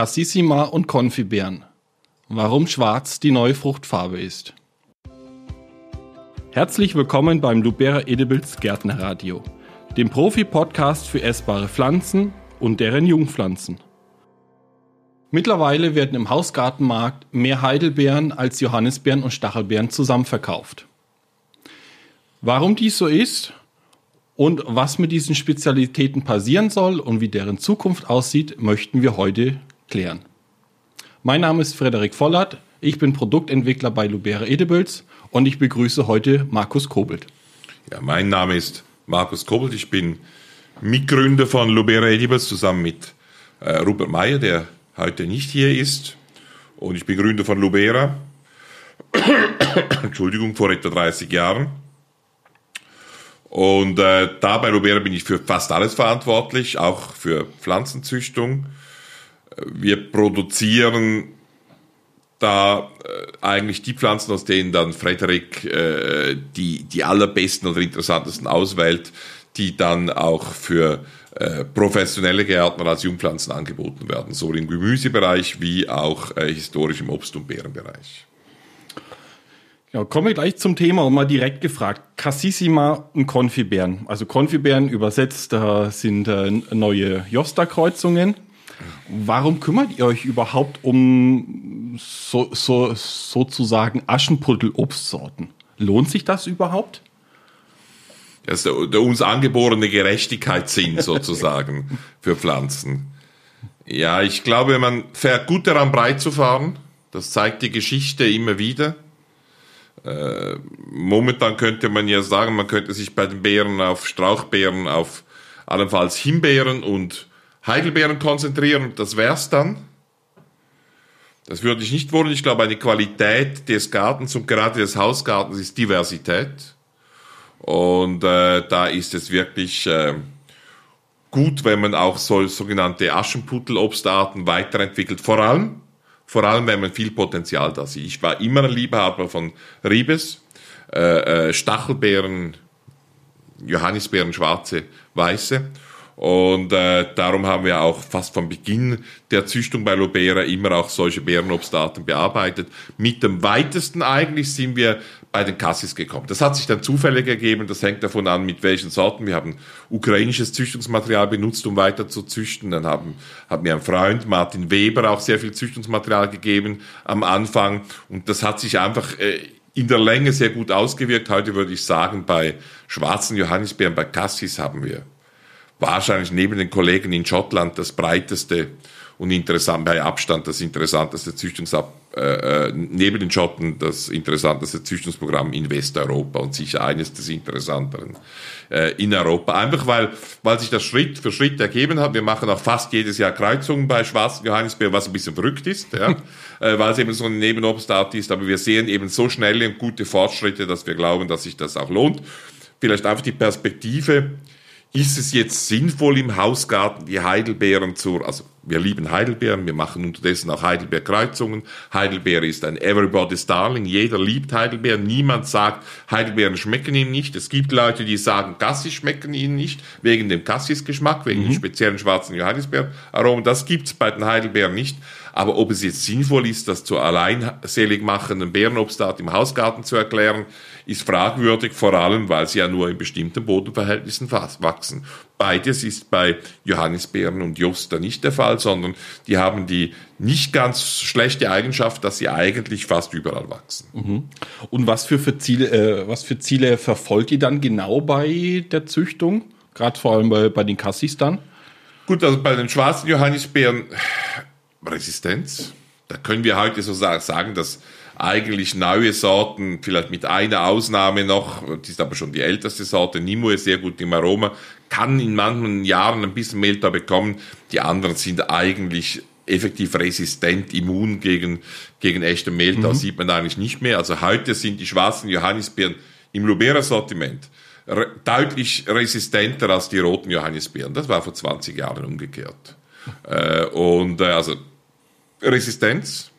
Cassissima und Konfibären. Warum schwarz die neue Fruchtfarbe ist. Herzlich willkommen beim Lubera Edibles Gärtnerradio, dem Profi-Podcast für essbare Pflanzen und deren Jungpflanzen. Mittlerweile werden im Hausgartenmarkt mehr Heidelbeeren als Johannisbeeren und Stachelbeeren zusammen verkauft. Warum dies so ist und was mit diesen Spezialitäten passieren soll und wie deren Zukunft aussieht, möchten wir heute klären. Mein Name ist Frederik Vollert, ich bin Produktentwickler bei Lubera Edibles und ich begrüße heute Markus Kobelt. Ja, mein Name ist Markus Kobelt, ich bin Mitgründer von Lubera Edibles zusammen mit äh, Rupert Meyer, der heute nicht hier ist. Und ich bin Gründer von Lubera. Entschuldigung, vor etwa 30 Jahren. Und äh, da bei Lubera bin ich für fast alles verantwortlich, auch für Pflanzenzüchtung. Wir produzieren da äh, eigentlich die Pflanzen, aus denen dann Frederik äh, die, die allerbesten oder interessantesten auswählt, die dann auch für äh, professionelle Gärtner als Jungpflanzen angeboten werden, sowohl im Gemüsebereich wie auch äh, historisch im Obst- und Beerenbereich. Ja, kommen wir gleich zum Thema und mal direkt gefragt. Cassissima und Konfibären. Also Konfibären übersetzt äh, sind äh, neue Josta-Kreuzungen. Warum kümmert ihr euch überhaupt um so, so, sozusagen Aschenputtel-Obstsorten? Lohnt sich das überhaupt? Das ist der, der uns angeborene Gerechtigkeitssinn sozusagen für Pflanzen. Ja, ich glaube, man fährt gut daran, breit zu fahren. Das zeigt die Geschichte immer wieder. Äh, momentan könnte man ja sagen, man könnte sich bei den Beeren auf Strauchbeeren, auf allenfalls Himbeeren und Heidelbeeren konzentrieren das wär's dann. Das würde ich nicht wollen. Ich glaube, eine Qualität des Gartens und gerade des Hausgartens ist Diversität. Und äh, da ist es wirklich äh, gut, wenn man auch so sogenannte Aschenputtelobstarten weiterentwickelt. Vor allem, vor allem, wenn man viel Potenzial da sieht. Ich war immer ein Liebhaber von Ribes, äh, äh, Stachelbeeren, Johannisbeeren, schwarze, weiße. Und äh, darum haben wir auch fast von Beginn der Züchtung bei Lobera immer auch solche Beerenobstarten bearbeitet. Mit dem weitesten eigentlich sind wir bei den Cassis gekommen. Das hat sich dann zufällig ergeben, das hängt davon an, mit welchen Sorten. Wir haben ukrainisches Züchtungsmaterial benutzt, um weiter zu züchten. Dann haben, hat mir ein Freund, Martin Weber, auch sehr viel Züchtungsmaterial gegeben am Anfang. Und das hat sich einfach äh, in der Länge sehr gut ausgewirkt. Heute würde ich sagen, bei schwarzen Johannisbeeren, bei Cassis haben wir wahrscheinlich neben den Kollegen in Schottland das breiteste und interessant, bei Abstand das interessanteste Züchtungsab, äh, äh, neben den Schotten das interessanteste Züchtungsprogramm in Westeuropa und sicher eines des interessanteren äh, in Europa. Einfach weil, weil sich das Schritt für Schritt ergeben hat. Wir machen auch fast jedes Jahr Kreuzungen bei schwarzen Johannisbeeren, was ein bisschen verrückt ist, ja, äh, weil es eben so eine Nebenobstart ist. Aber wir sehen eben so schnelle und gute Fortschritte, dass wir glauben, dass sich das auch lohnt. Vielleicht einfach die Perspektive ist es jetzt sinnvoll im Hausgarten die Heidelbeeren zu, also wir lieben Heidelbeeren, wir machen unterdessen auch Heidelbeerkreuzungen. Heidelbeer ist ein Everybody's Darling, jeder liebt Heidelbeeren, niemand sagt, Heidelbeeren schmecken ihm nicht. Es gibt Leute, die sagen, Cassis schmecken ihnen nicht, wegen dem Cassis-Geschmack, wegen mhm. dem speziellen schwarzen Johannisbeeraromen. Das gibt's bei den Heidelbeeren nicht. Aber ob es jetzt sinnvoll ist, das zur alleinselig machenden Beerenobstart im Hausgarten zu erklären, ist fragwürdig, vor allem, weil sie ja nur in bestimmten Bodenverhältnissen wachsen. Beides ist bei Johannisbeeren und Josta nicht der Fall, sondern die haben die nicht ganz schlechte Eigenschaft, dass sie eigentlich fast überall wachsen. Mhm. Und was für, für Ziele, äh, was für Ziele verfolgt ihr dann genau bei der Züchtung? Gerade vor allem bei, bei den Cassis dann? Gut, also bei den schwarzen Johannisbeeren Resistenz. Da können wir heute so sagen, dass eigentlich neue Sorten, vielleicht mit einer Ausnahme noch, die ist aber schon die älteste Sorte, Nimue, sehr gut im Aroma, kann in manchen Jahren ein bisschen Melta bekommen. Die anderen sind eigentlich effektiv resistent, immun gegen, gegen echte Melta, mhm. sieht man eigentlich nicht mehr. Also heute sind die schwarzen Johannisbeeren im Lubera-Sortiment deutlich resistenter als die roten Johannisbeeren. Das war vor 20 Jahren umgekehrt. Äh, und äh, also Resistenz,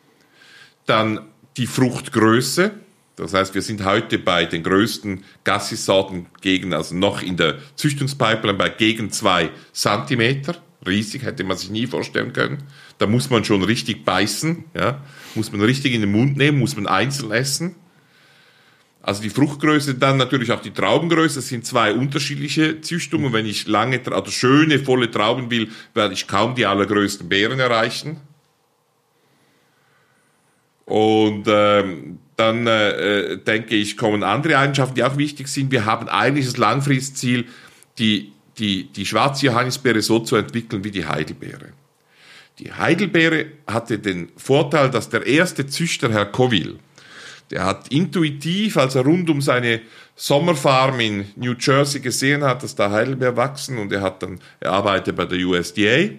dann die Fruchtgröße. Das heißt, wir sind heute bei den größten Gassis-Sorten gegen, also noch in der Züchtungspipeline bei gegen zwei Zentimeter. riesig, hätte man sich nie vorstellen können. Da muss man schon richtig beißen, ja, muss man richtig in den Mund nehmen, muss man einzeln essen. Also die Fruchtgröße, dann natürlich auch die Traubengröße, das sind zwei unterschiedliche Züchtungen. Wenn ich lange, also schöne, volle Trauben will, werde ich kaum die allergrößten Beeren erreichen. Und ähm, dann äh, denke ich, kommen andere Eigenschaften, die auch wichtig sind. Wir haben eigentlich das Langfristziel, die, die, die schwarze Johannisbeere so zu entwickeln wie die Heidelbeere. Die Heidelbeere hatte den Vorteil, dass der erste Züchter, Herr Coville, der hat intuitiv, als er rund um seine Sommerfarm in New Jersey gesehen hat, dass da Heidelbeeren wachsen und er hat dann, er arbeitet bei der USDA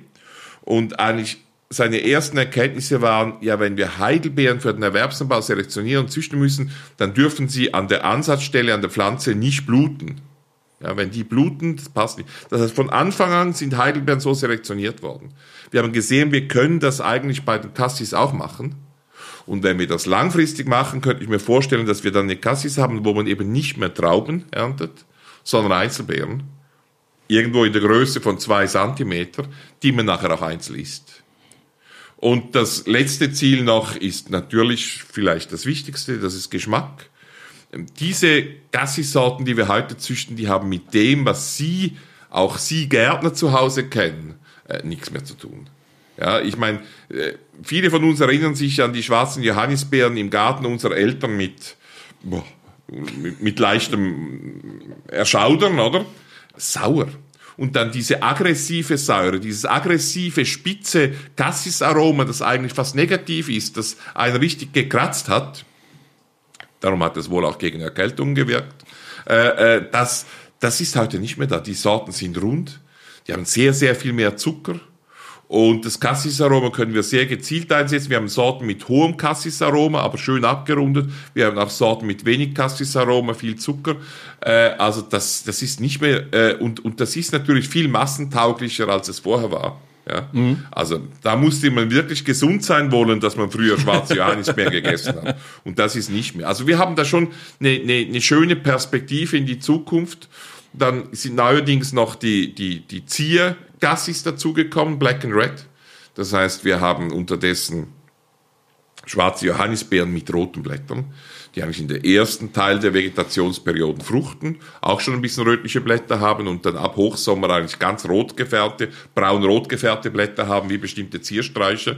und eigentlich seine ersten Erkenntnisse waren, ja, wenn wir Heidelbeeren für den Erwerbsanbau selektionieren und züchten müssen, dann dürfen sie an der Ansatzstelle an der Pflanze nicht bluten. Ja, wenn die bluten, das passt nicht. Das heißt, von Anfang an sind Heidelbeeren so selektioniert worden. Wir haben gesehen, wir können das eigentlich bei den Cassis auch machen. Und wenn wir das langfristig machen, könnte ich mir vorstellen, dass wir dann eine Cassis haben, wo man eben nicht mehr Trauben erntet, sondern Einzelbeeren. Irgendwo in der Größe von zwei Zentimeter, die man nachher auch einzeln isst. Und das letzte Ziel noch ist natürlich vielleicht das Wichtigste, das ist Geschmack. Diese Gassi-Sorten, die wir heute züchten, die haben mit dem, was Sie, auch Sie Gärtner zu Hause kennen, äh, nichts mehr zu tun. Ja, ich meine, äh, viele von uns erinnern sich an die schwarzen Johannisbeeren im Garten unserer Eltern mit, boah, mit, mit leichtem Erschaudern, oder? Sauer und dann diese aggressive Säure, dieses aggressive, spitze Cassis-Aroma, das eigentlich fast negativ ist, das einen richtig gekratzt hat, darum hat es wohl auch gegen Erkältung gewirkt, äh, äh, das, das ist heute nicht mehr da. Die Sorten sind rund, die haben sehr, sehr viel mehr Zucker, und das Cassis-Aroma können wir sehr gezielt einsetzen. Wir haben Sorten mit hohem Cassis-Aroma, aber schön abgerundet. Wir haben auch Sorten mit wenig Cassis-Aroma, viel Zucker. Äh, also das, das ist nicht mehr, äh, und, und das ist natürlich viel massentauglicher, als es vorher war. Ja? Mhm. Also da musste man wirklich gesund sein wollen, dass man früher schwarze Johannisbeeren gegessen hat. Und das ist nicht mehr. Also wir haben da schon eine, eine, eine schöne Perspektive in die Zukunft. Dann sind neuerdings noch die, die, die Ziergassis dazugekommen, Black and Red. Das heißt, wir haben unterdessen schwarze Johannisbeeren mit roten Blättern, die eigentlich in der ersten Teil der Vegetationsperioden fruchten, auch schon ein bisschen rötliche Blätter haben und dann ab Hochsommer eigentlich ganz rot gefärbte, braun-rot gefärbte Blätter haben, wie bestimmte Ziersträuche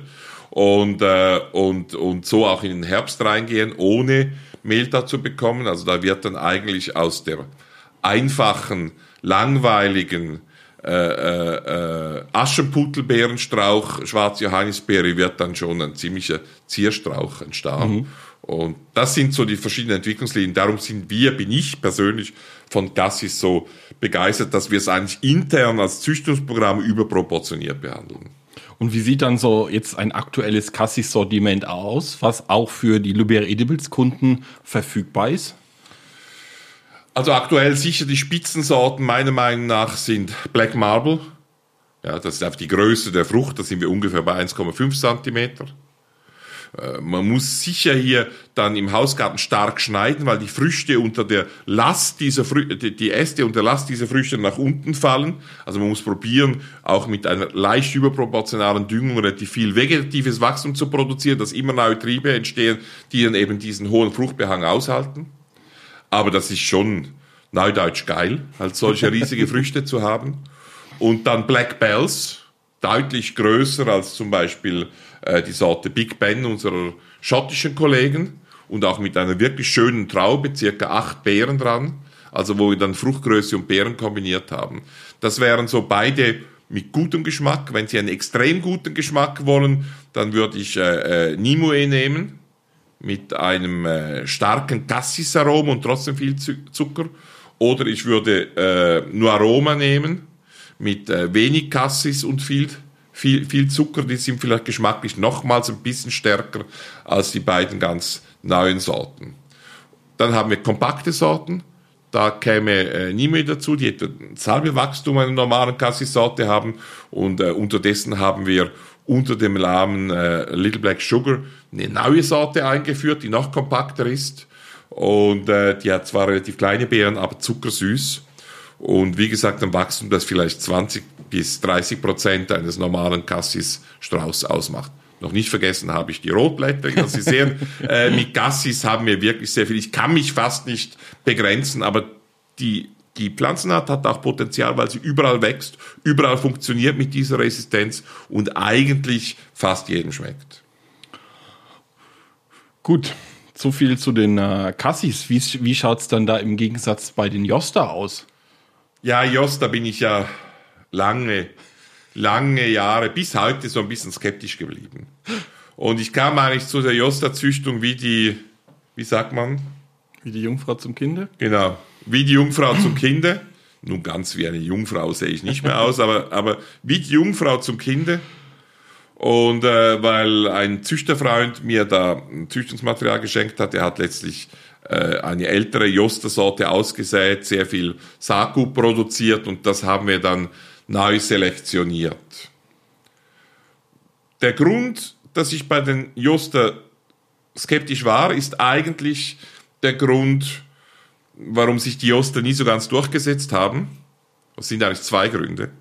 und, äh, und, und so auch in den Herbst reingehen, ohne Mehltau zu bekommen. Also da wird dann eigentlich aus der einfachen, langweiligen äh, äh, äh, Aschenputtelbeerenstrauch, schwarze Johannisbeere wird dann schon ein ziemlicher Zierstrauch entstehen. Mhm. Und das sind so die verschiedenen Entwicklungslinien. Darum sind wir, bin ich persönlich von Gassis so begeistert, dass wir es eigentlich intern als Züchtungsprogramm überproportioniert behandeln. Und wie sieht dann so jetzt ein aktuelles Cassis-Sortiment aus, was auch für die Luber Edibles Kunden verfügbar ist? Also aktuell sicher die Spitzensorten meiner Meinung nach sind Black Marble. Ja, das ist einfach die Größe der Frucht, da sind wir ungefähr bei 1,5 Zentimeter. Äh, man muss sicher hier dann im Hausgarten stark schneiden, weil die Früchte unter der Last dieser Früchte, die Äste unter Last dieser Früchte nach unten fallen. Also man muss probieren, auch mit einer leicht überproportionalen Düngung relativ viel vegetatives Wachstum zu produzieren, dass immer neue Triebe entstehen, die dann eben diesen hohen Fruchtbehang aushalten. Aber das ist schon neudeutsch geil, halt solche riesige Früchte zu haben. Und dann Black Bells, deutlich größer als zum Beispiel äh, die Sorte Big Ben unserer schottischen Kollegen und auch mit einer wirklich schönen Traube, circa acht Beeren dran, also wo wir dann Fruchtgröße und Beeren kombiniert haben. Das wären so beide mit gutem Geschmack. Wenn Sie einen extrem guten Geschmack wollen, dann würde ich äh, äh, Nimue nehmen mit einem äh, starken Cassis-Aroma und trotzdem viel Zucker. Oder ich würde äh, nur Aroma nehmen mit äh, wenig Cassis und viel, viel, viel Zucker. Die sind vielleicht geschmacklich nochmals ein bisschen stärker als die beiden ganz neuen Sorten. Dann haben wir kompakte Sorten. Da käme äh, Nimue dazu, die etwa halbe Wachstum einer normalen Cassis-Sorte haben. Und äh, unterdessen haben wir unter dem Namen äh, Little Black Sugar eine neue Sorte eingeführt, die noch kompakter ist. Und äh, die hat zwar relativ kleine Beeren, aber zuckersüß. Und wie gesagt, ein Wachstum, das vielleicht 20 bis 30 Prozent eines normalen Cassis Strauß ausmacht. Noch nicht vergessen habe ich die Rotblätter. Also Sie sehen, äh, mit Gassis haben wir wirklich sehr viel. Ich kann mich fast nicht begrenzen, aber die, die Pflanzenart hat auch Potenzial, weil sie überall wächst, überall funktioniert mit dieser Resistenz und eigentlich fast jedem schmeckt. Gut, so viel zu den äh, Cassis. Wie, wie schaut es dann da im Gegensatz bei den Josta aus? Ja, Josta bin ich ja lange lange Jahre bis heute so ein bisschen skeptisch geblieben. Und ich kam eigentlich zu der Josta-Züchtung wie die, wie sagt man? Wie die Jungfrau zum Kinde? Genau, wie die Jungfrau zum Kinde. Nun ganz wie eine Jungfrau sehe ich nicht mehr aus, aber, aber wie die Jungfrau zum Kinde. Und äh, weil ein Züchterfreund mir da Züchtungsmaterial geschenkt hat, der hat letztlich äh, eine ältere Josta-Sorte ausgesät, sehr viel Saatgut produziert und das haben wir dann neu selektioniert. Der Grund, dass ich bei den Joster skeptisch war, ist eigentlich der Grund, warum sich die Joster nie so ganz durchgesetzt haben. Das sind eigentlich zwei Gründe.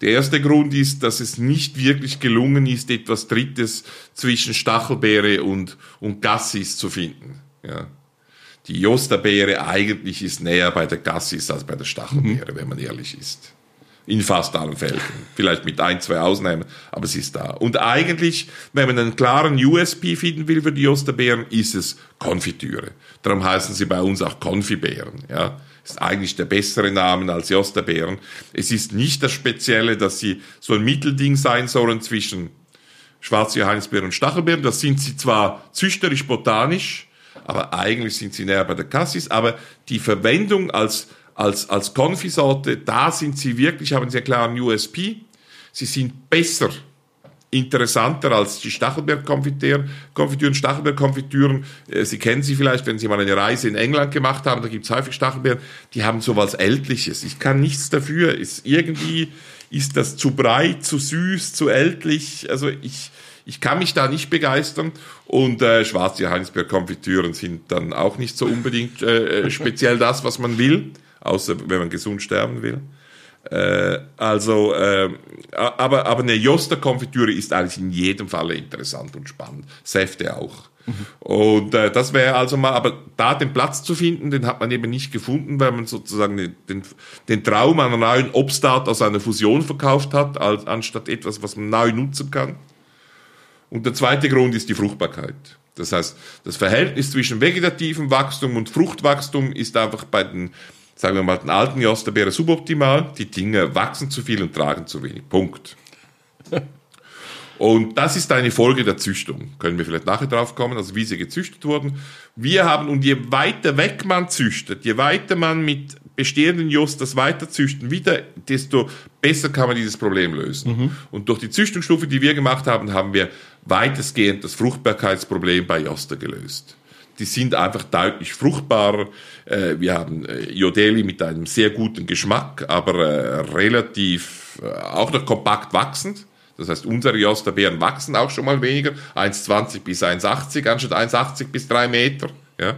Der erste Grund ist, dass es nicht wirklich gelungen ist, etwas Drittes zwischen Stachelbeere und, und Gassis zu finden. Ja. Die Josterbeere eigentlich ist näher bei der Gassis als bei der Stachelbeere, mhm. wenn man ehrlich ist. In fast allen Fällen. Vielleicht mit ein, zwei Ausnahmen, aber sie ist da. Und eigentlich, wenn man einen klaren USP finden will für die Osterbeeren, ist es Konfitüre. Darum heißen sie bei uns auch Konfibeeren. Ja. Ist eigentlich der bessere Name als die Osterbeeren. Es ist nicht das Spezielle, dass sie so ein Mittelding sein sollen zwischen schwarze Johannisbeeren und Stachelbeeren. Das sind sie zwar züchterisch botanisch, aber eigentlich sind sie näher bei der Cassis. Aber die Verwendung als als, als Konfisorte, da sind sie wirklich, haben sie einen klaren USP. Sie sind besser, interessanter als die Stachelbeerkonfitüren. Stachelbeerkonfitüren, äh, Sie kennen sie vielleicht, wenn Sie mal eine Reise in England gemacht haben, da gibt es häufig Stachelbeeren, die haben so was Ältliches. Ich kann nichts dafür. Ist, irgendwie ist das zu breit, zu süß, zu ältlich. Also ich, ich kann mich da nicht begeistern. Und äh, schwarze Johannisbeerkonfitüren sind dann auch nicht so unbedingt äh, äh speziell das, was man will außer wenn man gesund sterben will. Äh, also, äh, aber, aber eine Joster-Konfitüre ist eigentlich in jedem Fall interessant und spannend. Säfte auch. Mhm. Und äh, das wäre also mal, aber da den Platz zu finden, den hat man eben nicht gefunden, weil man sozusagen den, den, den Traum einer neuen Obstart aus einer Fusion verkauft hat, als, anstatt etwas, was man neu nutzen kann. Und der zweite Grund ist die Fruchtbarkeit. Das heißt, das Verhältnis zwischen vegetativem Wachstum und Fruchtwachstum ist einfach bei den sagen wir mal, den alten Josterbeere suboptimal. Die Dinge wachsen zu viel und tragen zu wenig. Punkt. Und das ist eine Folge der Züchtung. Können wir vielleicht nachher drauf kommen, also wie sie gezüchtet wurden. Wir haben, und je weiter weg man züchtet, je weiter man mit bestehenden Josters weiter züchten, wieder, desto besser kann man dieses Problem lösen. Mhm. Und durch die Züchtungsstufe, die wir gemacht haben, haben wir weitestgehend das Fruchtbarkeitsproblem bei Joster gelöst die sind einfach deutlich fruchtbarer. Äh, wir haben äh, Jodeli mit einem sehr guten Geschmack, aber äh, relativ auch noch kompakt wachsend. Das heißt, unsere Josterbeeren wachsen auch schon mal weniger, 1,20 bis 1,80 anstatt 1,80 bis 3 Meter. Ja.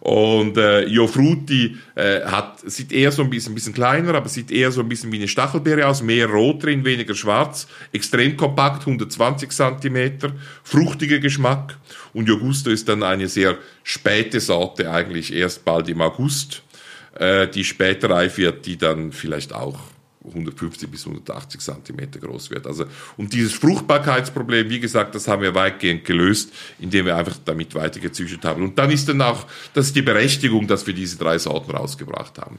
Und äh, Jo Frutti äh, hat, sieht eher so ein bisschen, ein bisschen kleiner, aber sieht eher so ein bisschen wie eine Stachelbeere aus. Mehr rot drin, weniger schwarz. Extrem kompakt, 120 Zentimeter. Fruchtiger Geschmack. Und Jogusto ist dann eine sehr späte Sorte, eigentlich erst bald im August, äh, die später reif wird, die dann vielleicht auch 150 bis 180 Zentimeter groß wird. Also, und dieses Fruchtbarkeitsproblem, wie gesagt, das haben wir weitgehend gelöst, indem wir einfach damit weitergezüchtet haben. Und dann ist dann auch, das ist die Berechtigung, dass wir diese drei Sorten rausgebracht haben.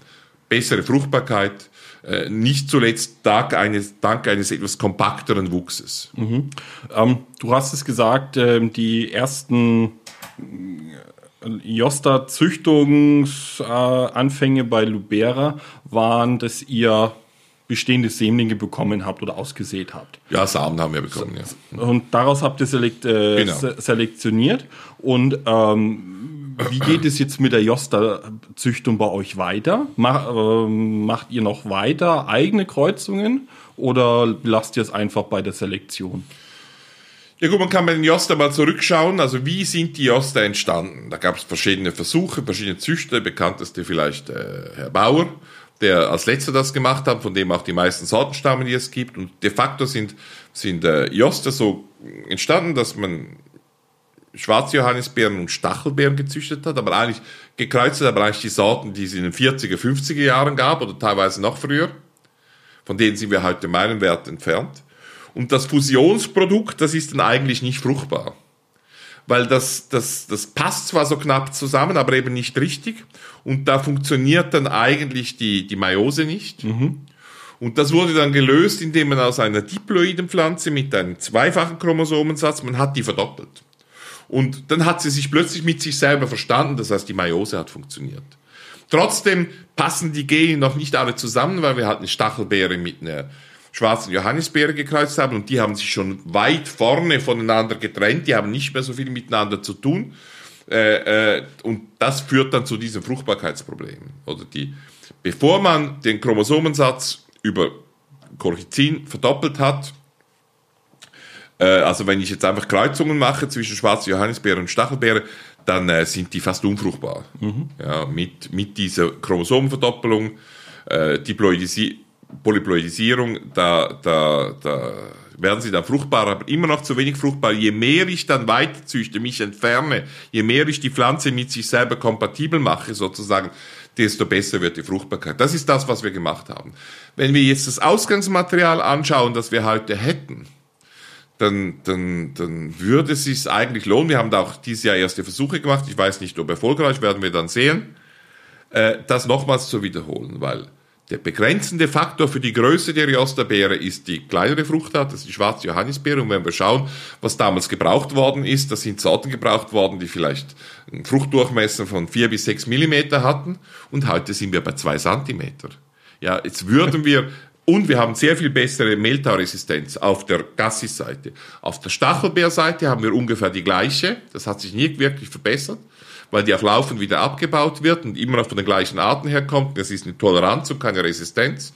Bessere Fruchtbarkeit, äh, nicht zuletzt dank eines, dank eines etwas kompakteren Wuchses. Mhm. Ähm, du hast es gesagt, äh, die ersten Josta-Züchtungsanfänge bei Lubera waren, dass ihr bestehende Sämlinge bekommen habt oder ausgesät habt. Ja, Samen haben wir bekommen, ja. Und daraus habt ihr selekt, äh, genau. selektioniert. Und ähm, wie geht es jetzt mit der Josta-Züchtung bei euch weiter? Mach, äh, macht ihr noch weiter eigene Kreuzungen oder lasst ihr es einfach bei der Selektion? Ja gut, man kann bei den Josta mal zurückschauen. Also wie sind die Josta entstanden? Da gab es verschiedene Versuche, verschiedene Züchter, bekannteste vielleicht äh, Herr Bauer der als letzter das gemacht hat, von dem auch die meisten Sorten stammen, die es gibt. Und de facto sind, sind äh, Joster so entstanden, dass man schwarze Johannisbeeren und Stachelbeeren gezüchtet hat, aber eigentlich gekreuzt hat, aber eigentlich die Sorten, die es in den 40er, 50er Jahren gab oder teilweise noch früher. Von denen sind wir heute meilenweit entfernt. Und das Fusionsprodukt, das ist dann eigentlich nicht fruchtbar weil das, das, das passt zwar so knapp zusammen, aber eben nicht richtig. Und da funktioniert dann eigentlich die, die Meiose nicht. Mhm. Und das wurde dann gelöst, indem man aus einer diploiden Pflanze mit einem zweifachen Chromosomensatz, man hat die verdoppelt. Und dann hat sie sich plötzlich mit sich selber verstanden, das heißt, die Meiose hat funktioniert. Trotzdem passen die Gene noch nicht alle zusammen, weil wir halt eine Stachelbeere mit einer schwarzen Johannisbeere gekreuzt haben und die haben sich schon weit vorne voneinander getrennt, die haben nicht mehr so viel miteinander zu tun. Äh, äh, und das führt dann zu diesem Fruchtbarkeitsproblem. Oder die, bevor man den Chromosomensatz über Colchicin verdoppelt hat, äh, also wenn ich jetzt einfach Kreuzungen mache zwischen schwarzer Johannisbeere und Stachelbeere, dann äh, sind die fast unfruchtbar. Mhm. Ja, mit, mit dieser Chromosomenverdoppelung, äh, Diploidisi Polyploidisierung, da, da, da werden sie dann fruchtbar, aber immer noch zu wenig fruchtbar. Je mehr ich dann weiterzüchte, mich entferne, je mehr ich die Pflanze mit sich selber kompatibel mache, sozusagen, desto besser wird die Fruchtbarkeit. Das ist das, was wir gemacht haben. Wenn wir jetzt das Ausgangsmaterial anschauen, das wir heute hätten, dann, dann, dann würde es sich eigentlich lohnen. Wir haben da auch dieses Jahr erste Versuche gemacht. Ich weiß nicht, ob erfolgreich, werden wir dann sehen, äh, das nochmals zu wiederholen, weil der begrenzende Faktor für die Größe der Riosta-Beere ist die kleinere Fruchtart, das ist die schwarze Johannisbeere. Und wenn wir schauen, was damals gebraucht worden ist, da sind Sorten gebraucht worden, die vielleicht einen Fruchtdurchmesser von vier bis sechs Millimeter hatten. Und heute sind wir bei zwei Zentimeter. Ja, jetzt würden wir und wir haben sehr viel bessere Mehltauresistenz auf der Gassis-Seite. Auf der Stachelbeerseite haben wir ungefähr die gleiche. Das hat sich nicht wirklich verbessert weil die auch laufend wieder abgebaut wird und immer noch von den gleichen Arten herkommt. Das ist eine Toleranz und keine Resistenz.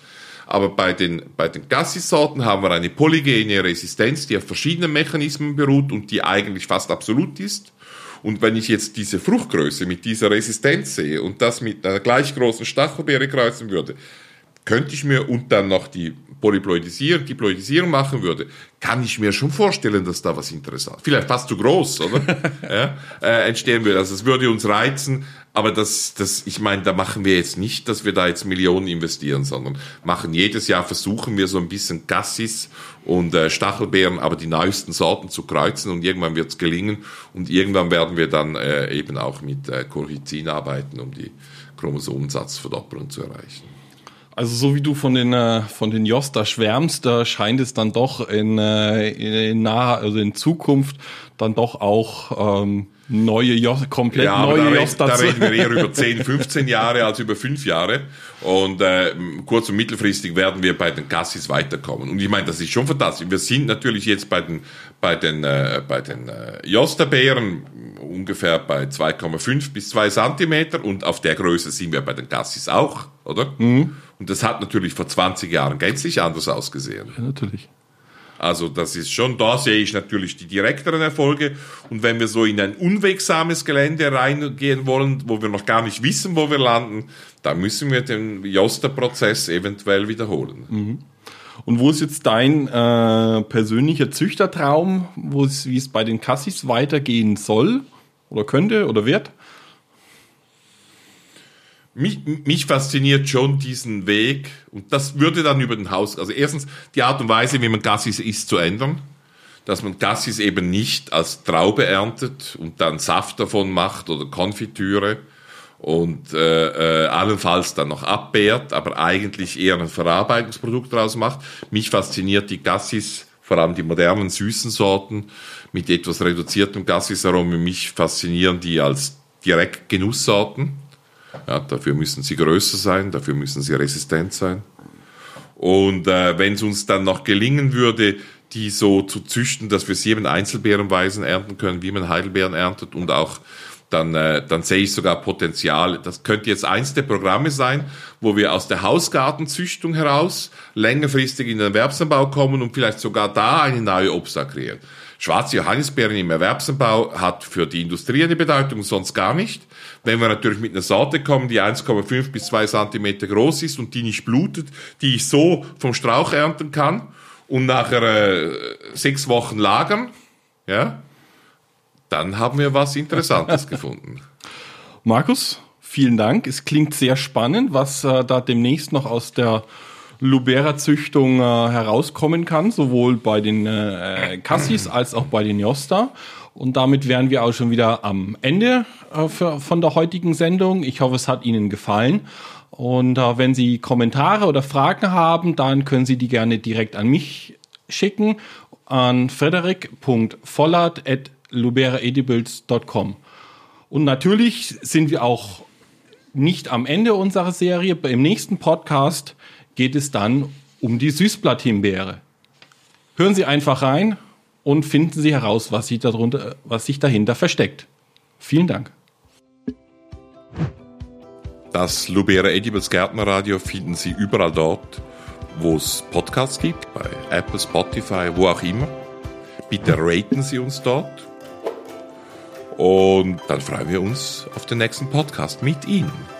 Aber bei den, bei den Gassis-Sorten haben wir eine polygene Resistenz, die auf verschiedenen Mechanismen beruht und die eigentlich fast absolut ist. Und wenn ich jetzt diese Fruchtgröße mit dieser Resistenz sehe und das mit einer gleich großen Stachelbeere kreuzen würde, könnte ich mir und dann noch die Polyploidisierung, Diploidisierung machen würde, kann ich mir schon vorstellen, dass da was interessant, vielleicht fast zu groß, oder? ja, äh, entstehen würde. Also es würde uns reizen, aber das, das, ich meine, da machen wir jetzt nicht, dass wir da jetzt Millionen investieren, sondern machen jedes Jahr versuchen wir so ein bisschen Gassis und äh, Stachelbeeren, aber die neuesten Sorten zu kreuzen und irgendwann wird es gelingen und irgendwann werden wir dann äh, eben auch mit äh, Colchicin arbeiten, um die Chromosomensatzverdopplung zu erreichen. Also so wie du von den äh, von den Josta schwärmst, da scheint es dann doch in, äh, in naher, also in Zukunft dann doch auch ähm, neue Josta, komplett ja, neue da Josta. Da reden wir eher über 10, 15 Jahre als über 5 Jahre. Und äh, kurz- und mittelfristig werden wir bei den Gassis weiterkommen. Und ich meine, das ist schon fantastisch. Wir sind natürlich jetzt bei den bei den äh, bei den äh, Josta-Beeren ungefähr bei 2,5 bis 2 Zentimeter und auf der Größe sind wir bei den Gassis auch, oder? Mhm. Und das hat natürlich vor 20 Jahren gänzlich anders ausgesehen. Ja, natürlich. Also das ist schon, da sehe ich natürlich die direkteren Erfolge. Und wenn wir so in ein unwegsames Gelände reingehen wollen, wo wir noch gar nicht wissen, wo wir landen, dann müssen wir den Joster-Prozess eventuell wiederholen. Mhm. Und wo ist jetzt dein äh, persönlicher Züchtertraum, wo es, wie es bei den Cassis weitergehen soll oder könnte oder wird? Mich, mich fasziniert schon diesen Weg und das würde dann über den Haus, also erstens die Art und Weise, wie man Gassis isst, zu ändern, dass man Gassis eben nicht als Traube erntet und dann Saft davon macht oder Konfitüre und äh, äh, allenfalls dann noch abbehrt, aber eigentlich eher ein Verarbeitungsprodukt daraus macht. Mich fasziniert die Gassis, vor allem die modernen süßen Sorten mit etwas reduziertem Gassisaromen. Mich faszinieren die als direkt Genusssorten ja, dafür müssen sie größer sein, dafür müssen sie resistent sein. Und äh, wenn es uns dann noch gelingen würde, die so zu züchten, dass wir sie eben einzelbeerenweisen ernten können, wie man Heidelbeeren erntet und auch dann, äh, dann sehe ich sogar Potenzial. Das könnte jetzt eins der Programme sein, wo wir aus der Hausgartenzüchtung heraus längerfristig in den Erwerbsanbau kommen und vielleicht sogar da eine neue Obstart kreieren. Schwarze Johannisbeeren im Erwerbsanbau hat für die Industrie eine Bedeutung, sonst gar nicht. Wenn wir natürlich mit einer Sorte kommen, die 1,5 bis 2 Zentimeter groß ist und die nicht blutet, die ich so vom Strauch ernten kann und nachher äh, sechs Wochen lagern, ja, dann haben wir was Interessantes gefunden. Markus, vielen Dank. Es klingt sehr spannend, was äh, da demnächst noch aus der Lubera-Züchtung äh, herauskommen kann, sowohl bei den äh, Cassis als auch bei den Josta. Und damit wären wir auch schon wieder am Ende äh, für, von der heutigen Sendung. Ich hoffe, es hat Ihnen gefallen. Und äh, wenn Sie Kommentare oder Fragen haben, dann können Sie die gerne direkt an mich schicken an frederik.vollert.luberaedibles.com. Und natürlich sind wir auch nicht am Ende unserer Serie. Im nächsten Podcast geht es dann um die Süßblatthimbeere. Hören Sie einfach rein und finden Sie heraus, was sich, darunter, was sich dahinter versteckt. Vielen Dank. Das Lubera Edibles Gärtnerradio finden Sie überall dort, wo es Podcasts gibt, bei Apple, Spotify, wo auch immer. Bitte raten Sie uns dort. Und dann freuen wir uns auf den nächsten Podcast mit Ihnen.